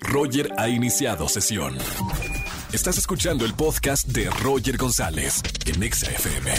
Roger ha iniciado sesión. Estás escuchando el podcast de Roger González en Exa FM.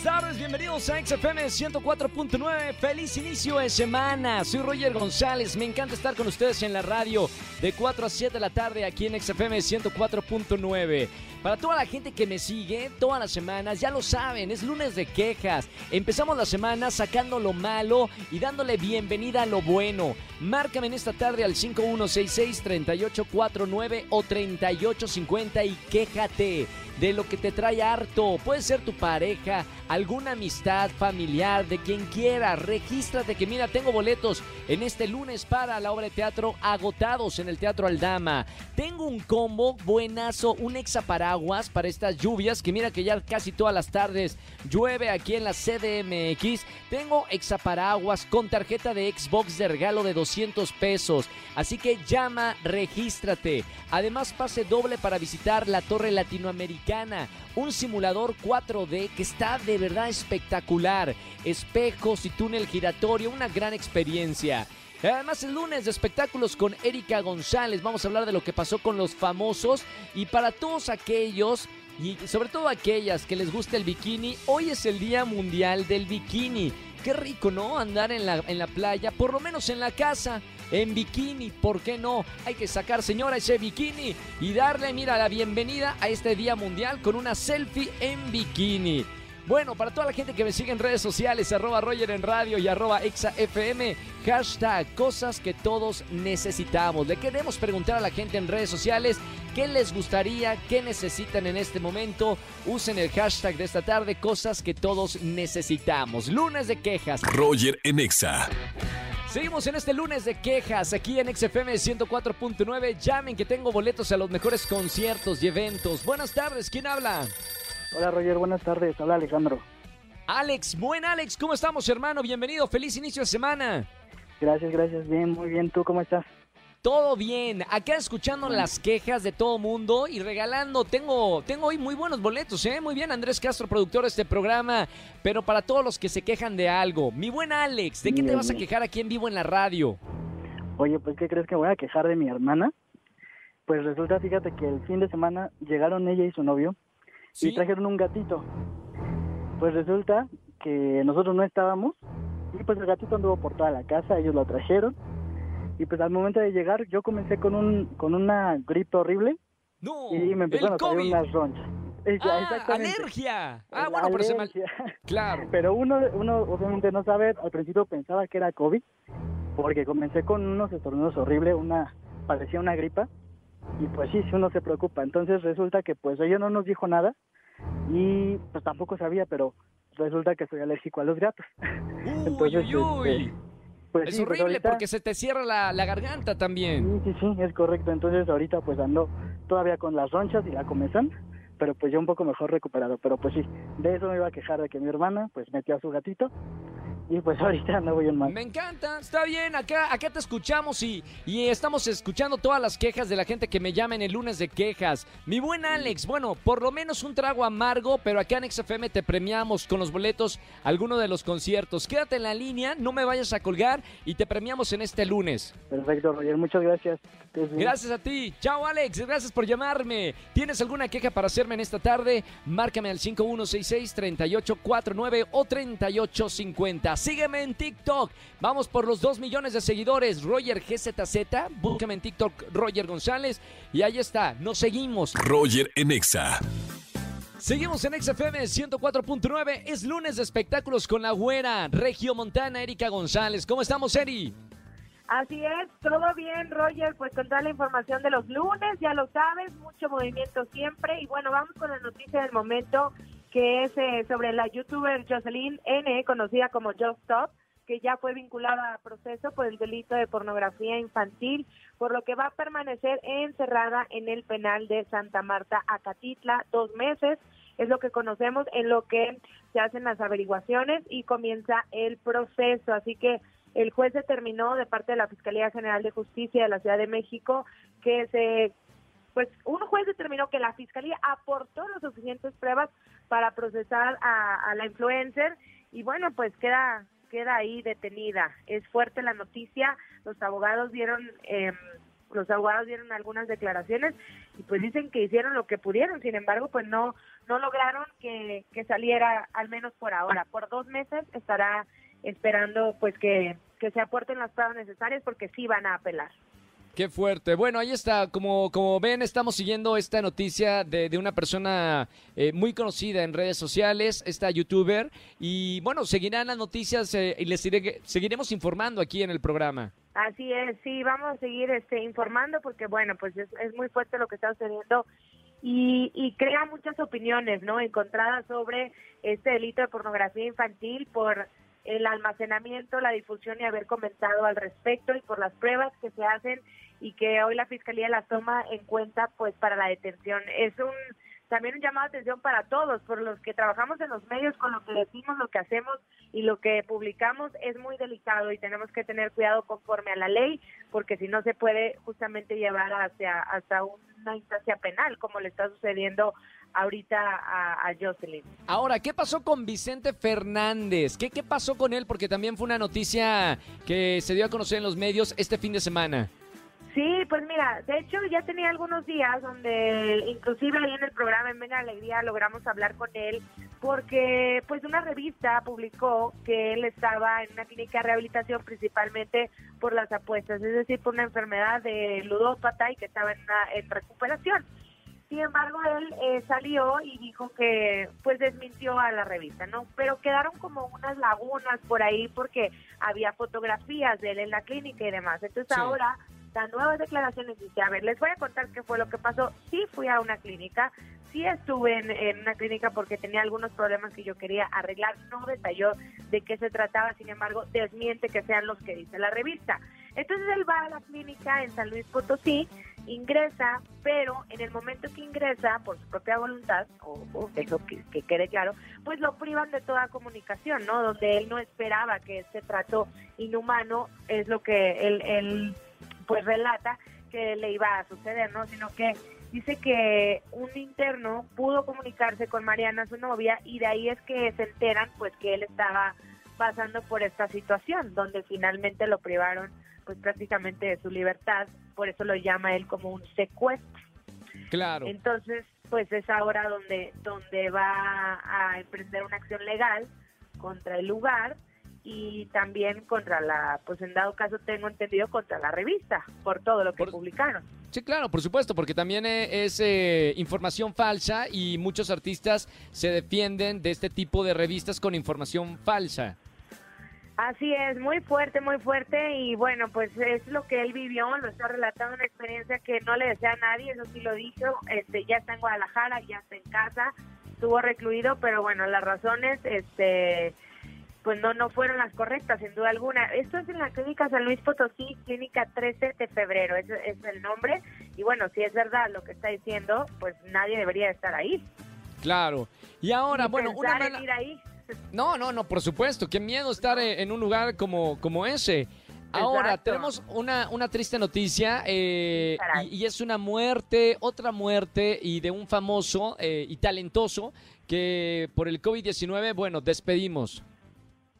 Buenas tardes, bienvenidos a XFM 104.9. Feliz inicio de semana. Soy Roger González. Me encanta estar con ustedes en la radio de 4 a 7 de la tarde aquí en XFM 104.9. Para toda la gente que me sigue todas las semanas, ya lo saben, es lunes de quejas. Empezamos la semana sacando lo malo y dándole bienvenida a lo bueno. Márcame en esta tarde al 5166-3849 o 3850 y quéjate de lo que te trae harto. Puede ser tu pareja, alguna amistad familiar, de quien quiera. Regístrate que mira, tengo boletos en este lunes para la obra de teatro agotados en el Teatro Aldama. Tengo un combo buenazo, un exaparaguas para estas lluvias, que mira que ya casi todas las tardes llueve aquí en la CDMX. Tengo exaparaguas con tarjeta de Xbox de regalo de 200 pesos. Así que llama, regístrate. Además, pase doble para visitar la Torre Latinoamericana, un simulador 4D que está de verdad espectacular. Espejos y túnel giratorio, una gran experiencia. Además, el lunes de espectáculos con Erika González. Vamos a hablar de lo que pasó con los famosos. Y para todos aquellos, y sobre todo aquellas que les gusta el bikini, hoy es el Día Mundial del Bikini. Qué rico, ¿no? Andar en la, en la playa, por lo menos en la casa, en bikini, ¿por qué no? Hay que sacar, señora, ese bikini y darle, mira, la bienvenida a este Día Mundial con una selfie en bikini. Bueno, para toda la gente que me sigue en redes sociales, arroba Roger en radio y arroba ExaFM, hashtag cosas que todos necesitamos. Le queremos preguntar a la gente en redes sociales qué les gustaría, qué necesitan en este momento. Usen el hashtag de esta tarde, cosas que todos necesitamos. Lunes de quejas. Roger en Exa. Seguimos en este lunes de quejas aquí en XFM 104.9. Llamen que tengo boletos a los mejores conciertos y eventos. Buenas tardes, ¿quién habla? Hola Roger, buenas tardes. Habla Alejandro. Alex, buen Alex, ¿cómo estamos hermano? Bienvenido, feliz inicio de semana. Gracias, gracias. Bien, muy bien. ¿Tú cómo estás? Todo bien, acá escuchando las quejas de todo mundo y regalando, tengo, tengo hoy muy buenos boletos, ¿eh? Muy bien, Andrés Castro, productor de este programa, pero para todos los que se quejan de algo, mi buen Alex, ¿de qué te vas a quejar aquí en vivo en la radio? Oye, pues ¿qué crees que voy a quejar de mi hermana? Pues resulta, fíjate que el fin de semana llegaron ella y su novio ¿Sí? y trajeron un gatito. Pues resulta que nosotros no estábamos y pues el gatito anduvo por toda la casa, ellos lo trajeron y pues al momento de llegar yo comencé con un con una gripe horrible No, y me empezaron a salir COVID. unas ronchas. Ah, alergia. Ah, bueno, pero se mal... alergia. Claro. Pero uno, uno obviamente no sabe, al principio pensaba que era COVID, porque comencé con unos estornudos horribles, una, parecía una gripa, y pues sí, sí uno se preocupa. Entonces resulta que pues ella no nos dijo nada, y pues tampoco sabía, pero resulta que soy alérgico a los gatos. Uy, Entonces, uy, uy. este, Pues Es sí, pues horrible ahorita- porque se te cierra la, la garganta también. Sí, sí, sí, es correcto. Entonces ahorita pues ando todavía con las ronchas y la comezón, pero pues ya un poco mejor recuperado. Pero pues sí, de eso me iba a quejar de que mi hermana pues metió a su gatito y pues ahorita no voy en mal. Me encanta, está bien, acá, acá te escuchamos y, y estamos escuchando todas las quejas de la gente que me llama en el lunes de quejas. Mi buen Alex, bueno, por lo menos un trago amargo, pero acá en XFM te premiamos con los boletos a alguno de los conciertos. Quédate en la línea, no me vayas a colgar y te premiamos en este lunes. Perfecto, Roger, muchas gracias. Gracias a ti. Chao Alex, gracias por llamarme. ¿Tienes alguna queja para hacerme en esta tarde? Márcame al 5166-3849 o 3850. Sígueme en TikTok. Vamos por los 2 millones de seguidores. Roger GZZ. Búscame en TikTok Roger González. Y ahí está. Nos seguimos. Roger en Exa. Seguimos en XFM 104.9. Es lunes de espectáculos con la güera Regio Montana, Erika González. ¿Cómo estamos, Eri? Así es, todo bien, Roger, pues con toda la información de los lunes, ya lo sabes, mucho movimiento siempre. Y bueno, vamos con la noticia del momento, que es eh, sobre la youtuber Jocelyn N., conocida como Just Stop, que ya fue vinculada a proceso por el delito de pornografía infantil, por lo que va a permanecer encerrada en el penal de Santa Marta, Acatitla, dos meses. Es lo que conocemos en lo que se hacen las averiguaciones y comienza el proceso. Así que el juez determinó de parte de la Fiscalía General de Justicia de la Ciudad de México que se pues un juez determinó que la fiscalía aportó las suficientes pruebas para procesar a, la influencer y bueno pues queda queda ahí detenida. Es fuerte la noticia, los abogados dieron... Eh, los abogados dieron algunas declaraciones y pues dicen que hicieron lo que pudieron, sin embargo pues no no lograron que, que saliera al menos por ahora, por dos meses estará esperando pues que, que se aporten las pruebas necesarias porque sí van a apelar. Qué fuerte. Bueno, ahí está. Como, como ven, estamos siguiendo esta noticia de, de una persona eh, muy conocida en redes sociales, esta youtuber. Y bueno, seguirán las noticias eh, y les iré- seguiremos informando aquí en el programa. Así es, sí, vamos a seguir este, informando porque, bueno, pues es, muy fuerte lo que está sucediendo y, y crea muchas opiniones, ¿no? Encontradas sobre este delito de pornografía infantil por el almacenamiento, la difusión y haber comentado al respecto y por las pruebas que se hacen y que hoy la Fiscalía las toma en cuenta, pues, para la detención. Es un también un llamado de atención para todos, por los que trabajamos en los medios, con lo que decimos, lo que hacemos y lo que publicamos es muy delicado y tenemos que tener cuidado conforme a la ley, porque si no se puede justamente llevar hacia hasta una instancia penal, como le está sucediendo ahorita a, a Jocelyn. Ahora, ¿qué pasó con Vicente Fernández? ¿Qué, ¿Qué pasó con él? Porque también fue una noticia que se dio a conocer en los medios este fin de semana. Sí, pues mira, de hecho ya tenía algunos días donde inclusive ahí en el programa En Venga Alegría logramos hablar con él porque pues una revista publicó que él estaba en una clínica de rehabilitación principalmente por las apuestas, es decir, por una enfermedad de ludópata y que estaba en, una- en recuperación. Sin embargo, él eh, salió y dijo que pues desmintió a la revista, ¿no? Pero quedaron como unas lagunas por ahí porque había fotografías de él en la clínica y demás. Entonces Sí. ahora dan nuevas declaraciones y dice, a ver, les voy a contar qué fue lo que pasó. Sí fui a una clínica, sí estuve en, en una clínica porque tenía algunos problemas que yo quería arreglar. No detalló de qué se trataba, sin embargo, desmiente que sean los que dice la revista. Entonces él va a la clínica en San Luis Potosí, ingresa, pero en el momento que ingresa, por su propia voluntad, o, eso que, que quede claro, pues lo privan de toda comunicación, ¿no? Donde él no esperaba que este trato inhumano es lo que él, él pues relata que le iba a suceder, ¿no? Sino que dice que un interno pudo comunicarse con Mariana, su novia, y de ahí es que se enteran pues que él estaba pasando por esta situación, donde finalmente lo privaron pues prácticamente de su libertad, por eso lo llama él como un secuestro. Claro. Entonces, pues es ahora donde, donde va a emprender una acción legal contra el lugar y también contra la, pues en dado caso tengo entendido, contra la revista, por todo lo que Por- publicaron. Sí, claro, por supuesto, porque también eh, es eh, información falsa y muchos artistas se defienden de este tipo de revistas con información falsa. Así es, muy fuerte, muy fuerte y bueno, pues es lo que él vivió, lo está relatando una experiencia que no le desea a nadie, eso sí lo dijo, este, ya está en Guadalajara, ya está en casa, estuvo recluido, pero bueno, las razones, este, pues no, no fueron las correctas, sin duda alguna. Esto es en la clínica San Luis Potosí, clínica 13 de febrero, ese es el nombre, y bueno, si es verdad lo que está diciendo, pues nadie debería estar ahí. Claro. Y ahora, bueno, una mala... ir ahí. No, no, no, por supuesto. Qué miedo estar en un lugar como, como ese. Ahora, Exacto. tenemos una, una triste noticia eh, y, y es una muerte, otra muerte y de un famoso eh, y talentoso que por el COVID-19, bueno, despedimos.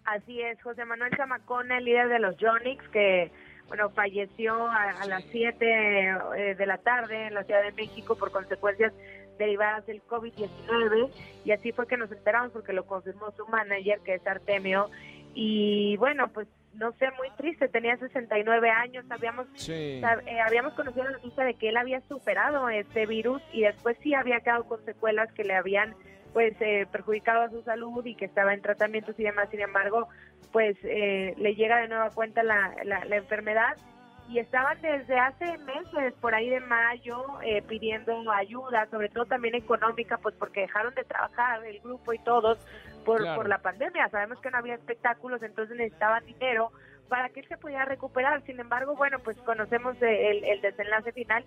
Así es, José Manuel Zamacona, el líder de los Yonix, que bueno falleció a, a las 7 eh, de la tarde en la Ciudad de México por consecuencias derivadas del COVID-19 y así fue que nos enteramos porque lo confirmó su manager que es Artemio y bueno pues no sé muy triste tenía 69 años habíamos Sí. sab- eh, habíamos conocido la noticia de que él había superado este virus y después sí había quedado con secuelas que le habían pues eh, perjudicado a su salud y que estaba en tratamientos y demás. Sin embargo, pues eh, le llega de nueva cuenta la, la, la enfermedad y estaban desde hace meses, por ahí de mayo, eh, pidiendo ayuda, sobre todo también económica, pues porque dejaron de trabajar el grupo y todos por, Claro. por la pandemia. Sabemos que no había espectáculos, entonces necesitaban dinero para que él se pudiera recuperar. Sin embargo, bueno, pues conocemos el, el desenlace final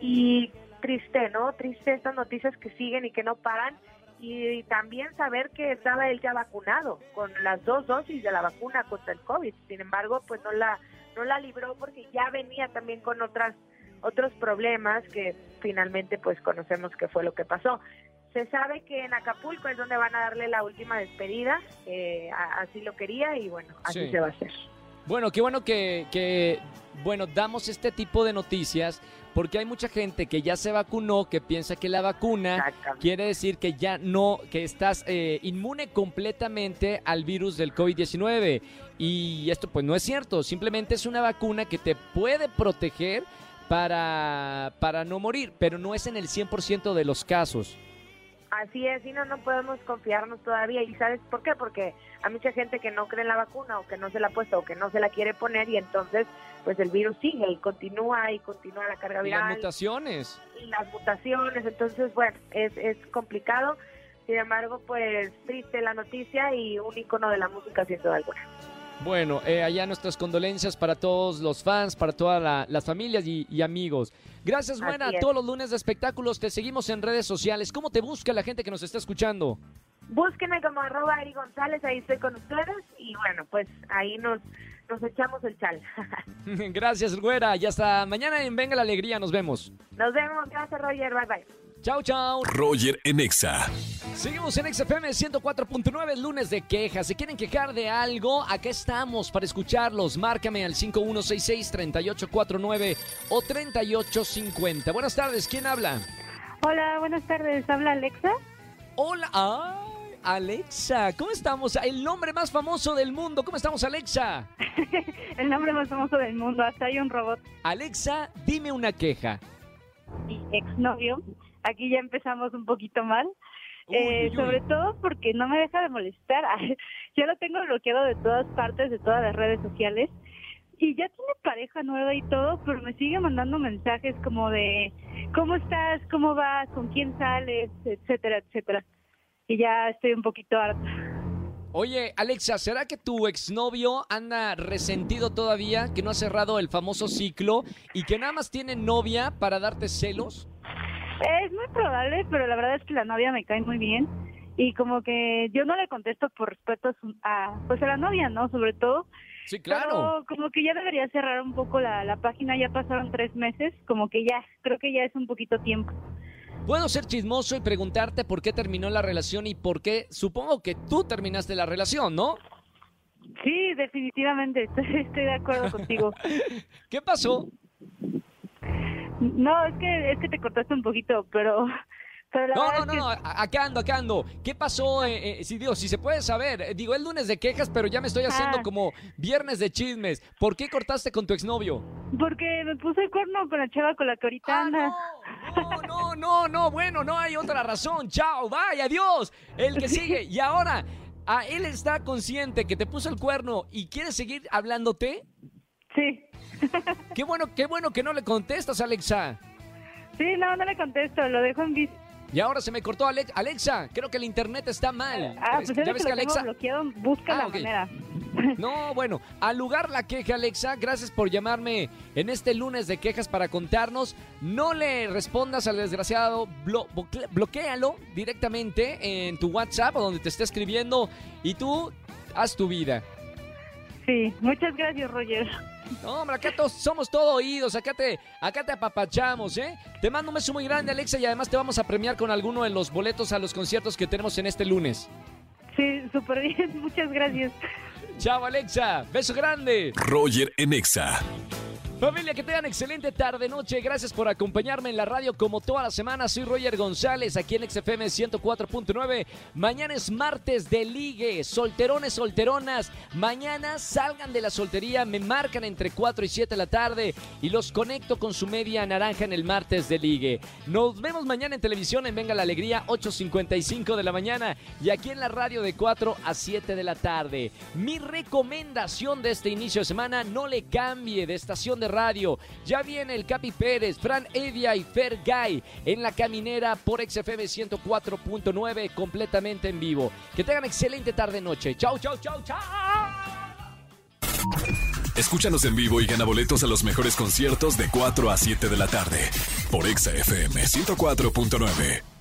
y triste, ¿no? Triste estas noticias que siguen y que no paran y también saber que estaba él ya vacunado con las dos dosis de la vacuna contra el COVID. Sin embargo, pues no la no la libró porque ya venía también con otras otros problemas que finalmente pues conocemos que fue lo que pasó. se sabe que en Acapulco es donde van a darle la última despedida, eh, así lo quería y bueno, así se va a hacer. Bueno, qué bueno que, que, bueno, damos este tipo de noticias porque hay mucha gente que ya se vacunó, que piensa que la vacuna quiere decir que ya no, que estás eh, inmune completamente al virus del COVID-19. Y esto pues no es cierto, simplemente es una vacuna que te puede proteger para, para no morir, pero no es en el 100% de los casos. Así es, y no, no podemos confiarnos todavía. ¿Y sabes por qué? Porque hay mucha gente que no cree en la vacuna o que no se la ha puesto o que no se la quiere poner y entonces pues el virus sigue y continúa y continúa la carga viral. Y las mutaciones. Y las mutaciones, entonces bueno, es, es complicado. Sin embargo, pues triste la noticia y un icono de la música sin duda alguna. Bueno, eh, allá nuestras condolencias para todos los fans, para todas las familias y, amigos. Gracias, buena. Todos los lunes de espectáculos te seguimos en redes sociales. ¿Cómo te busca la gente que nos está escuchando? Búsquenme como arroba Ari González, ahí estoy con ustedes y bueno, pues ahí nos, nos echamos el chal. gracias, güera. Y hasta mañana en Venga la Alegría. Nos vemos. Nos vemos. Gracias, Roger. Bye, bye. Chao, chao. Roger en Exa. Seguimos en XFM 104.9, lunes de quejas. Si quieren quejar de algo, acá estamos para escucharlos. Márcame al 5166-3849 o 3850. Buenas tardes, ¿quién habla? Hola, buenas tardes. ¿Habla Alexa? Hola, ay, Alexa, ¿cómo estamos? El nombre más famoso del mundo. ¿Cómo estamos, Alexa? El nombre más famoso del mundo, hasta hay un robot. Alexa, dime una queja. Mi exnovio aquí ya empezamos un poquito mal. eh, sobre todo porque no me deja de molestar. Yo lo tengo bloqueado de todas partes, de todas las redes sociales. Y ya tiene pareja nueva y todo, pero me sigue mandando mensajes como de ¿cómo estás? ¿Cómo vas? ¿Con quién sales? etcétera, etcétera. Y ya estoy un poquito harta. Oye, Alexa, ¿será que tu exnovio anda resentido todavía, que no ha cerrado el famoso ciclo y que nada más tiene novia para darte celos? Es muy probable, pero la verdad es que la novia me cae muy bien y como que yo no le contesto por respeto a, pues a la novia, ¿no? Sobre todo. Sí, claro. Pero como que ya debería cerrar un poco la, la página, ya pasaron tres meses, como que ya, creo que ya es un poquito tiempo. Puedo ser chismoso y preguntarte por qué terminó la relación y por qué, supongo que tú terminaste la relación, ¿no? Sí, definitivamente, estoy de acuerdo contigo. ¿Qué pasó? No, es que, es que te cortaste un poquito, pero... pero no, no, no, acá ando, acá ando. ¿Qué pasó? Eh, eh, si, digo, si se puede saber. Eh, digo, el lunes de quejas, pero ya me estoy haciendo ah. como viernes de chismes. ¿Por qué cortaste con tu exnovio? Porque me puse el cuerno con la chava con la que ahorita ah, anda. No, no, no, no, bueno, no hay otra razón. Chao, bye, adiós. El que sigue. Y ahora, ¿a él está consciente que te puso el cuerno y quiere seguir hablándote? Sí. Qué bueno, qué bueno que no le contestas, Alexa. Sí, no, no le contesto, lo dejo en visto. Y ahora se me cortó Alexa. Creo que el internet está mal. Ah, pues ¿Ya ves que, Alexa bloqueado, busca la ah, manera. No, bueno, al lugar la queja, Alexa, gracias por llamarme en este lunes de quejas para contarnos. No le respondas al desgraciado, bloquealo directamente en tu WhatsApp o donde te esté escribiendo y tú haz tu vida. Sí, muchas gracias, Roger. No, hombre, acá todos, somos todo oídos, acá te, acá te apapachamos, ¿eh? Te mando un beso muy grande, Alexa, y además te vamos a premiar con alguno de los boletos a los conciertos que tenemos en este lunes. Sí, súper bien, muchas gracias. Chao, Alexa, beso grande. Roger en Exa. Familia, que tengan excelente tarde, noche. Gracias por acompañarme en la radio como toda la semana. Soy Roger González, aquí en XFM 104.9. Mañana es martes de ligue. Solterones, solteronas. Mañana salgan de la soltería, me marcan entre 4 y 7 de la tarde y los conecto con su media naranja en el martes de ligue. Nos vemos mañana en televisión en Venga la Alegría, 8.55 de la mañana y aquí en la radio de 4 a 7 de la tarde. Mi recomendación de este inicio de semana, no le cambie de estación de radio. Ya viene el Capi Pérez, Fran Evia y Fer Guy en la caminera por XFM 104.9 completamente en vivo. Que tengan excelente tarde-noche. Chau, chau, chau, chau. Escúchanos en vivo y gana boletos a los mejores conciertos de 4 a 7 de la tarde por XFM 104.9.